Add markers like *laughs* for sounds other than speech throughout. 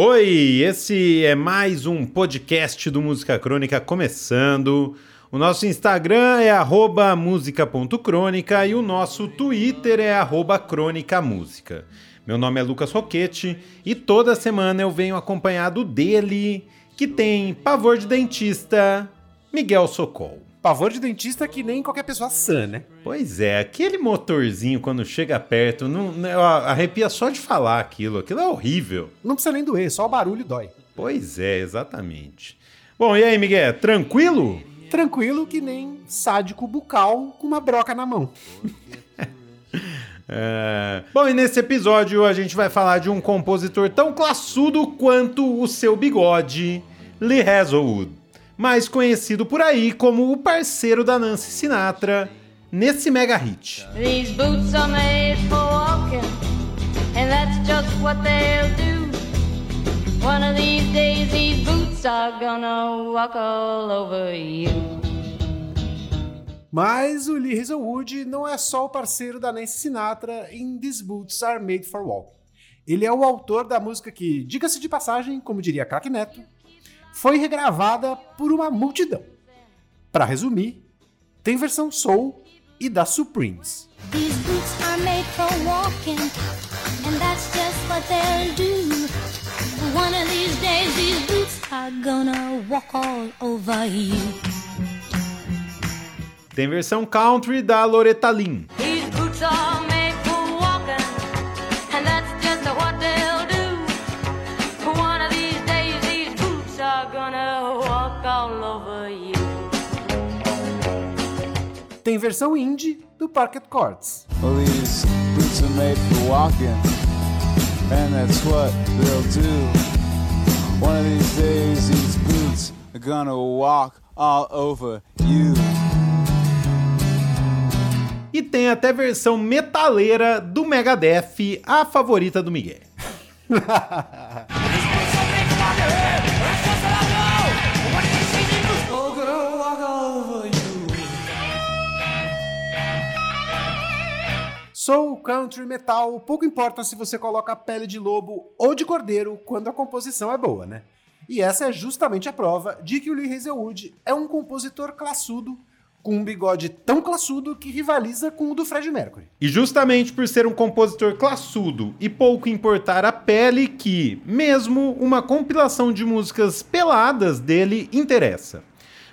Oi, esse é mais um podcast do Música Crônica começando. O nosso Instagram é música.crônica e o nosso Twitter é crônicamúsica. Meu nome é Lucas Roquete e toda semana eu venho acompanhado dele, que tem pavor de dentista, Miguel Socol. Pavor de dentista que nem qualquer pessoa sã, né? Pois é, aquele motorzinho quando chega perto, não, não, arrepia só de falar aquilo, aquilo é horrível. Não precisa nem doer, só o barulho dói. Pois é, exatamente. Bom, e aí, Miguel, tranquilo? tranquilo que nem sádico bucal com uma broca na mão. *laughs* É... Bom, e nesse episódio a gente vai falar de um compositor tão classudo quanto o seu bigode, Lee Hazelwood, mais conhecido por aí como o parceiro da Nancy Sinatra nesse mega hit. These boots are made for walking, and that's just what they'll do. One of these days these boots are gonna walk all over you. Mas o Lee Hazelwood não é só o parceiro da Nancy Sinatra em These Boots Are Made for Walking. Ele é o autor da música que, diga-se de passagem, como diria Crack Neto, foi regravada por uma multidão. Para resumir, tem versão soul e da Supremes. These boots are made for walking, are gonna walk all over you. E tem até versão metaleira do Megadeth, a favorita do Miguel. *laughs* Soul, country, metal, pouco importa se você coloca pele de lobo ou de cordeiro quando a composição é boa, né? E essa é justamente a prova de que o Lee Hazelwood é um compositor classudo com um bigode tão classudo que rivaliza com o do Fred Mercury. E justamente por ser um compositor classudo e pouco importar a pele que, mesmo uma compilação de músicas peladas dele interessa.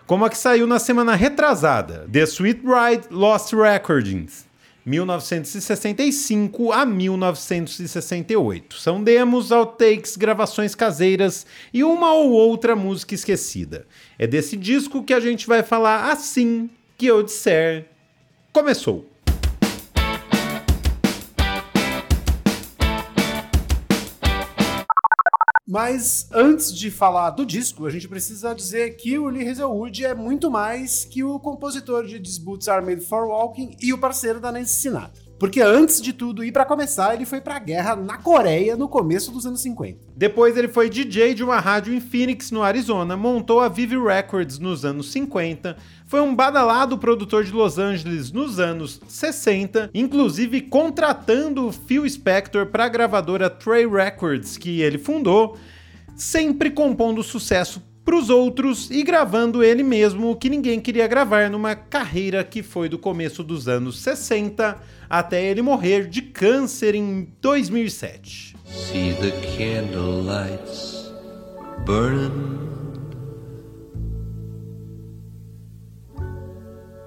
Como a que saiu na semana retrasada, The Sweet Bride Lost Recordings, 1965 a 1968. São demos, outtakes, gravações caseiras e uma ou outra música esquecida. É desse disco que a gente vai falar assim que eu disser começou. Mas antes de falar do disco, a gente precisa dizer que o Lee Hazelwood é muito mais que o compositor de Boots Are Made For Walking e o parceiro da Nancy Sinatra. Porque antes de tudo, e para começar, ele foi pra guerra na Coreia no começo dos anos 50. Depois ele foi DJ de uma rádio em Phoenix, no Arizona, montou a Vive Records nos anos 50, foi um badalado produtor de Los Angeles nos anos 60, inclusive contratando Phil Spector para a gravadora Trey Records que ele fundou, sempre compondo sucesso para os outros e gravando ele mesmo o que ninguém queria gravar numa carreira que foi do começo dos anos 60 até ele morrer de câncer em 2007. See the candlelights burning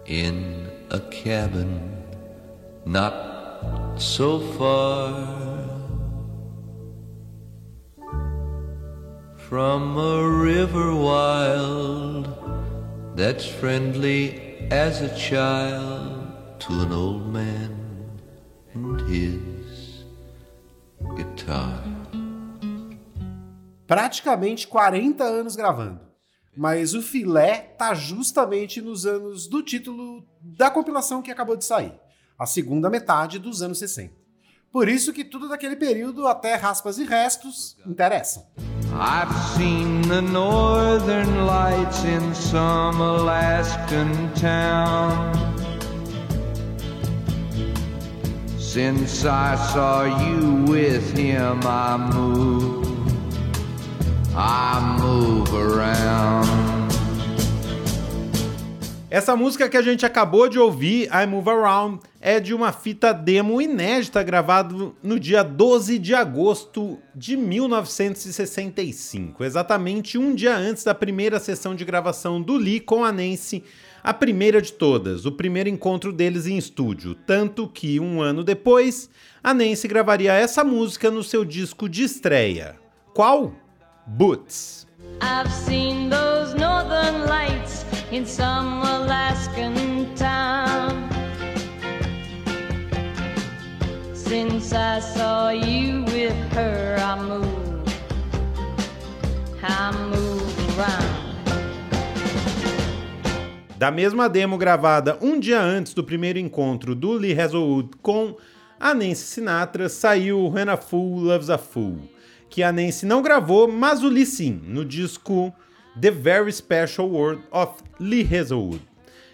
in a cabin not so far from a river wild that's friendly as a child to an old man and his guitar. Praticamente 40 anos gravando. Mas o filé tá justamente nos anos do título da compilação que acabou de sair, a segunda metade dos anos 60. Por isso que tudo daquele período, até raspas e restos, interessa. I've seen the northern lights in some Alaskan town. Since I saw you with him, I moved I move around. Essa música que a gente acabou de ouvir, I Move Around, é de uma fita demo inédita gravada no dia 12 de agosto de 1965, exatamente um dia antes da primeira sessão de gravação do Lee com a Nancy, a primeira de todas, o primeiro encontro deles em estúdio, tanto que um ano depois, a Nancy gravaria essa música no seu disco de estreia. Qual? Boots. I've seen those northern lights in some Alaskan town. Since I saw you with her, I move, I move around. Da mesma demo gravada um dia antes do primeiro encontro do Lee Hazelwood com a Nancy Sinatra, saiu When a Fool Loves a Fool, que a Nancy não gravou, mas o Lee sim, no disco The Very Special World of Lee Hazelwood.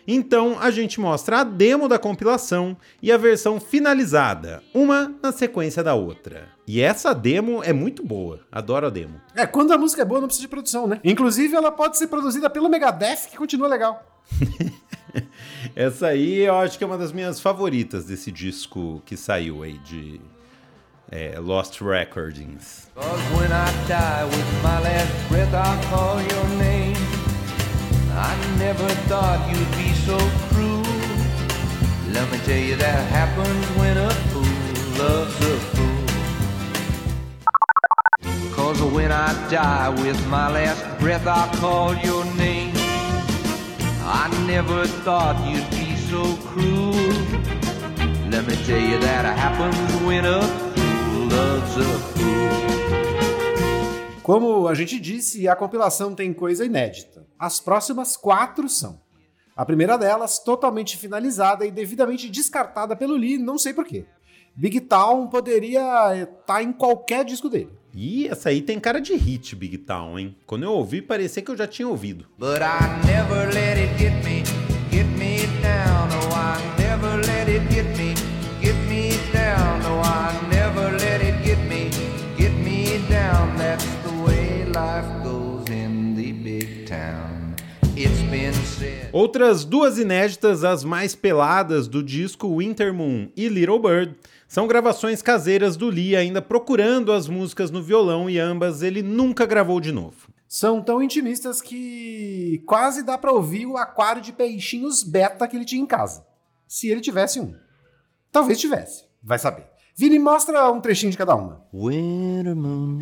Então a gente mostra a demo da compilação e a versão finalizada, uma na sequência da outra. E essa demo é muito boa, adoro a demo. É, quando a música é boa não precisa de produção, né? Inclusive ela pode ser produzida pelo Megadeth que continua legal. *laughs* essa aí eu acho que é uma das minhas favoritas desse disco que saiu aí de é, Lost Recordings. when I die with my last breath I'll call your name. I never thought you'd be so cruel. Let me tell you that happens when a fool loves a fool. Cause when I die with my last breath I'll call your name. I never thought you'd be so cruel. Let me tell you that happens when a Como a gente disse, a compilação tem coisa inédita. As próximas quatro são. A primeira delas, totalmente finalizada e devidamente descartada pelo Lee, não sei porquê. Big Town poderia estar tá em qualquer disco dele. E essa aí tem cara de hit, Big Town, hein? Quando eu ouvi, parecia que eu já tinha ouvido. But I never let it get me, Outras duas inéditas, as mais peladas do disco Winter Moon e Little Bird, são gravações caseiras do Lee ainda procurando as músicas no violão e ambas ele nunca gravou de novo. São tão intimistas que quase dá para ouvir o aquário de peixinhos beta que ele tinha em casa. Se ele tivesse um. Talvez tivesse, vai saber. Vini, mostra um trechinho de cada uma. Winter moon,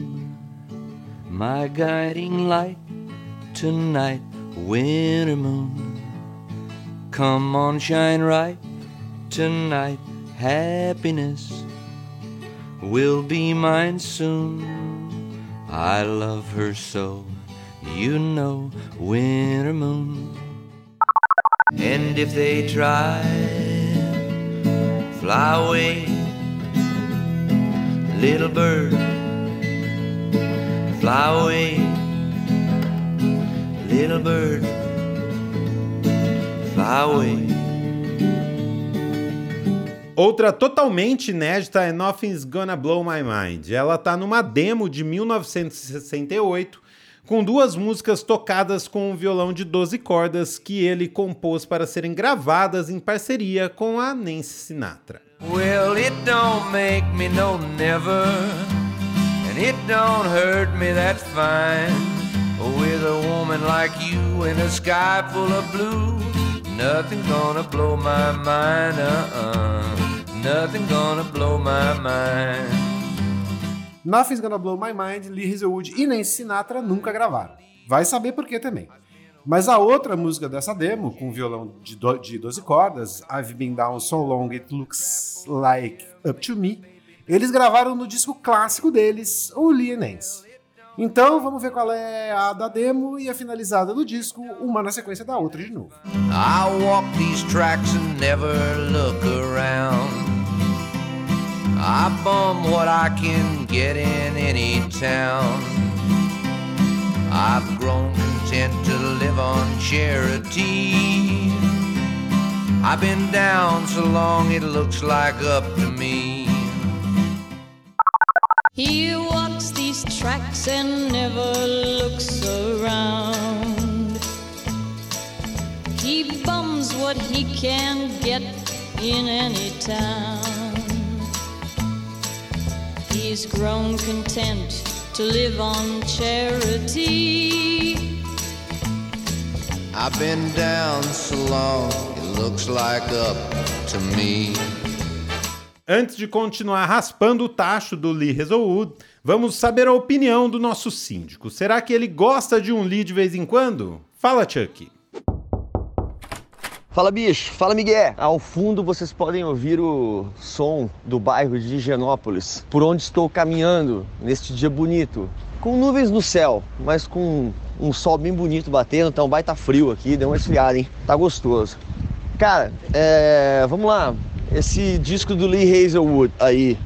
my guiding light tonight. Winter moon, come on, shine right tonight. Happiness will be mine soon. I love her so, you know, winter moon. And if they try, fly away little bird, fly away, little bird, away. Outra totalmente inédita é Nothing's Gonna Blow My Mind. Ela tá numa demo de 1968 com duas músicas tocadas com um violão de 12 cordas que ele compôs para serem gravadas em parceria com a Nancy Sinatra. Well, it don't make me no never, and it don't hurt me, that's fine. With a woman like you in a sky full of blue, nothing gonna blow my mind, uh-uh. Nothing gonna blow my mind. Nothing's Gonna Blow My Mind, Lee Hazelwood e Nancy Sinatra nunca gravaram. Vai saber por que também. Mas a outra música dessa demo, com violão de, do, de 12 cordas, I've Been Down So Long It Looks Like Up To Me, eles gravaram no disco clássico deles, o Lee Nance. Então vamos ver qual é a da demo e a finalizada do disco, uma na sequência da outra de novo. I walk these tracks and never look around. I bum what I can get in any town. I've grown content to live on charity. I've been down so long it looks like up to me. He walks tracks and never looks around. He bums what he can get in any town. He's grown content to live on charity. I've been down so long, it looks like up to me. Antes de continuar raspando o tacho do Lee Hazelwood, vamos saber a opinião do nosso síndico. Será que ele gosta de um Lee de vez em quando? Fala, Chuck. Fala bicho, fala Miguel. Ao fundo vocês podem ouvir o som do bairro de Higienópolis, por onde estou caminhando neste dia bonito. Com nuvens no céu, mas com um sol bem bonito batendo, então vai tá frio aqui, deu uma esfriada, hein? Tá gostoso. Cara, é... vamos lá. Esse disco do Lee Hazelwood aí.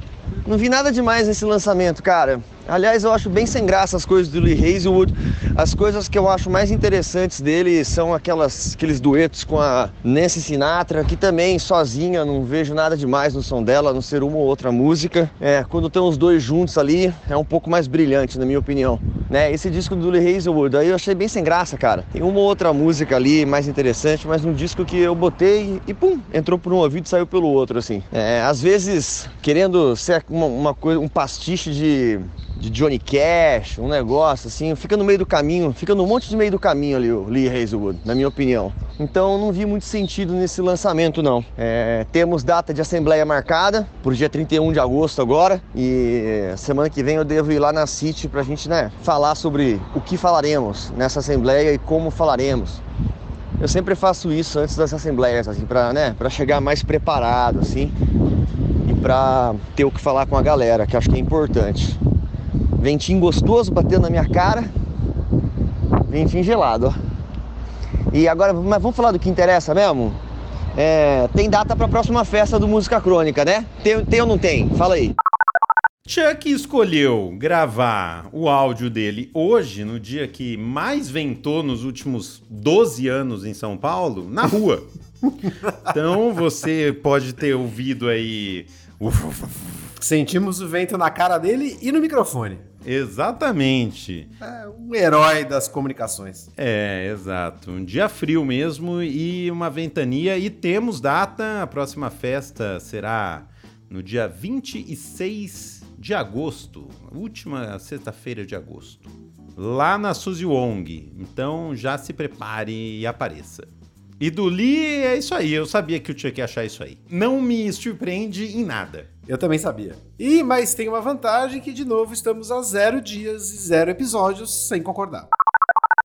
Não vi nada demais nesse lançamento, cara. Aliás, eu acho bem sem graça as coisas do Lee Hazelwood. As coisas que eu acho mais interessantes dele são aquelas, aqueles duetos com a Nancy Sinatra, que também sozinha não vejo nada demais no som dela, a não ser uma ou outra música. É, quando tem os dois juntos ali, é um pouco mais brilhante, na minha opinião. Né? Esse disco do Lee Hazelwood aí eu achei bem sem graça, cara. Tem uma ou outra música ali mais interessante, mas um disco que eu botei e pum, entrou por um ouvido e saiu pelo outro, assim. É, às vezes, querendo ser uma, uma coisa, um pastiche de de Johnny Cash, um negócio assim, fica no meio do caminho, fica no monte de meio do caminho ali o Lee Hazelwood, na minha opinião. Então não vi muito sentido nesse lançamento não. É, temos data de assembleia marcada por dia 31 de agosto agora e semana que vem eu devo ir lá na City pra gente né, falar sobre o que falaremos nessa assembleia e como falaremos. Eu sempre faço isso antes das assembleias, assim, para né, pra chegar mais preparado, assim, e para ter o que falar com a galera, que acho que é importante. Ventinho gostoso batendo na minha cara. Ventinho gelado, ó. E agora, mas vamos falar do que interessa mesmo? É, tem data para a próxima festa do Música Crônica, né? Tem, tem ou não tem? Fala aí. Chuck escolheu gravar o áudio dele hoje, no dia que mais ventou nos últimos 12 anos em São Paulo, na rua. *laughs* então você pode ter ouvido aí Sentimos o vento na cara dele e no microfone. Exatamente. É um herói das comunicações. É, exato. Um dia frio mesmo e uma ventania. E temos data. A próxima festa será no dia 26 de agosto, última sexta-feira de agosto, lá na Suzy Wong. Então já se prepare e apareça. E do Lee é isso aí, eu sabia que eu tinha que achar isso aí. Não me surpreende em nada. Eu também sabia. E, mas tem uma vantagem que, de novo, estamos a zero dias e zero episódios sem concordar.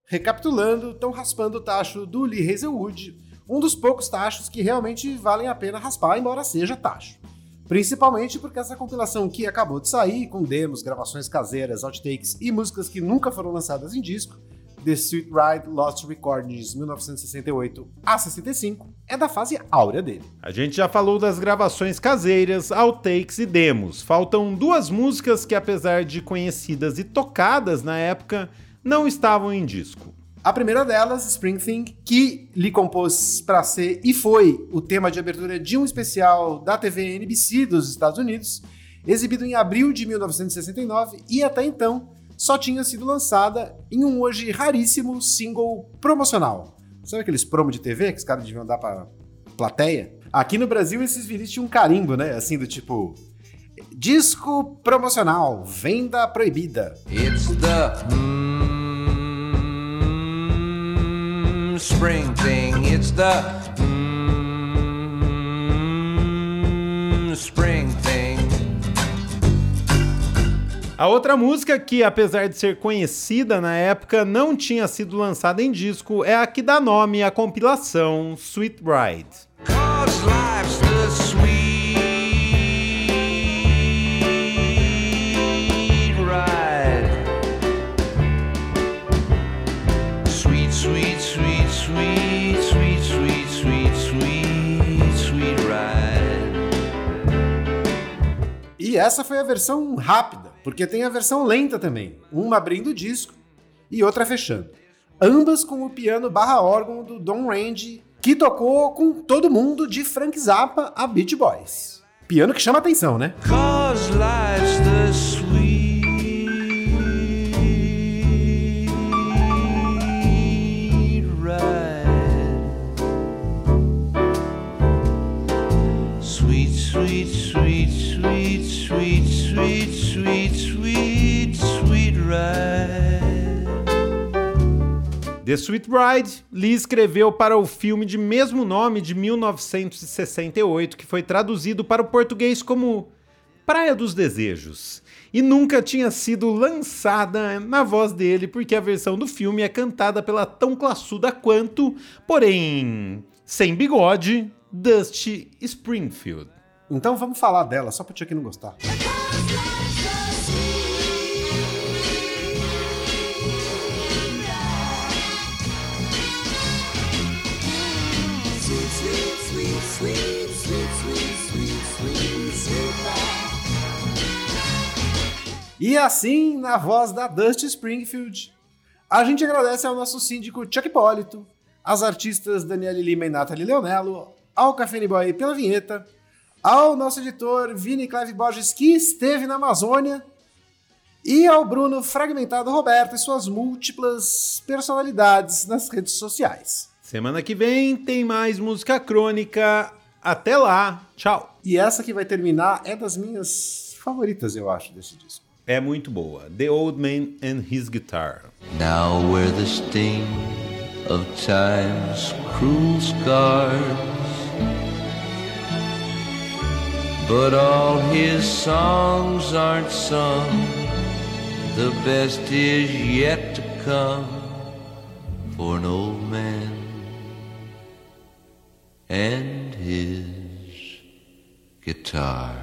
Recapitulando, estão raspando o tacho do Lee Hazelwood, um dos poucos tachos que realmente valem a pena raspar, embora seja tacho. Principalmente porque essa compilação que acabou de sair, com demos, gravações caseiras, outtakes e músicas que nunca foram lançadas em disco, The Sweet Ride Lost Recordings 1968 a 65 é da fase áurea dele. A gente já falou das gravações caseiras, outtakes e demos. Faltam duas músicas que, apesar de conhecidas e tocadas na época, não estavam em disco. A primeira delas, Spring Thing, que lhe compôs para ser e foi o tema de abertura de um especial da TV NBC dos Estados Unidos, exibido em abril de 1969 e até então só tinha sido lançada em um hoje raríssimo single promocional. Sabe aqueles promo de TV que os caras deviam dar pra plateia? Aqui no Brasil esses vinis tinham um carimbo, né? Assim do tipo. Disco promocional, venda proibida. It's the mm, spring thing. It's the mm, spring a outra música que, apesar de ser conhecida na época, não tinha sido lançada em disco é a que dá nome à compilação Sweet Ride. E essa foi a versão rápida porque tem a versão lenta também, uma abrindo o disco e outra fechando. Ambas com o piano barra órgão do Don Range, que tocou com todo mundo de Frank Zappa a Beach Boys. Piano que chama atenção, né? The Sweet Bride, Lee escreveu para o filme de mesmo nome de 1968, que foi traduzido para o português como Praia dos Desejos, e nunca tinha sido lançada na voz dele, porque a versão do filme é cantada pela tão classuda quanto, porém sem bigode, Dusty Springfield. Então vamos falar dela, só pra Chuck não gostar. E assim, na voz da Dusty Springfield, a gente agradece ao nosso síndico Chuck Hipólito, às artistas Daniele Lima e Nathalie Leonello, ao Café Boy pela vinheta, ao nosso editor Vini Clive Borges, que esteve na Amazônia, e ao Bruno Fragmentado Roberto e suas múltiplas personalidades nas redes sociais. Semana que vem tem mais música crônica. Até lá, tchau. E essa que vai terminar é das minhas favoritas, eu acho, desse disco. É muito boa. The Old Man and His Guitar. Now where the sting of time's cruel scars But all his songs aren't sung The best is yet to come For an old man and his guitar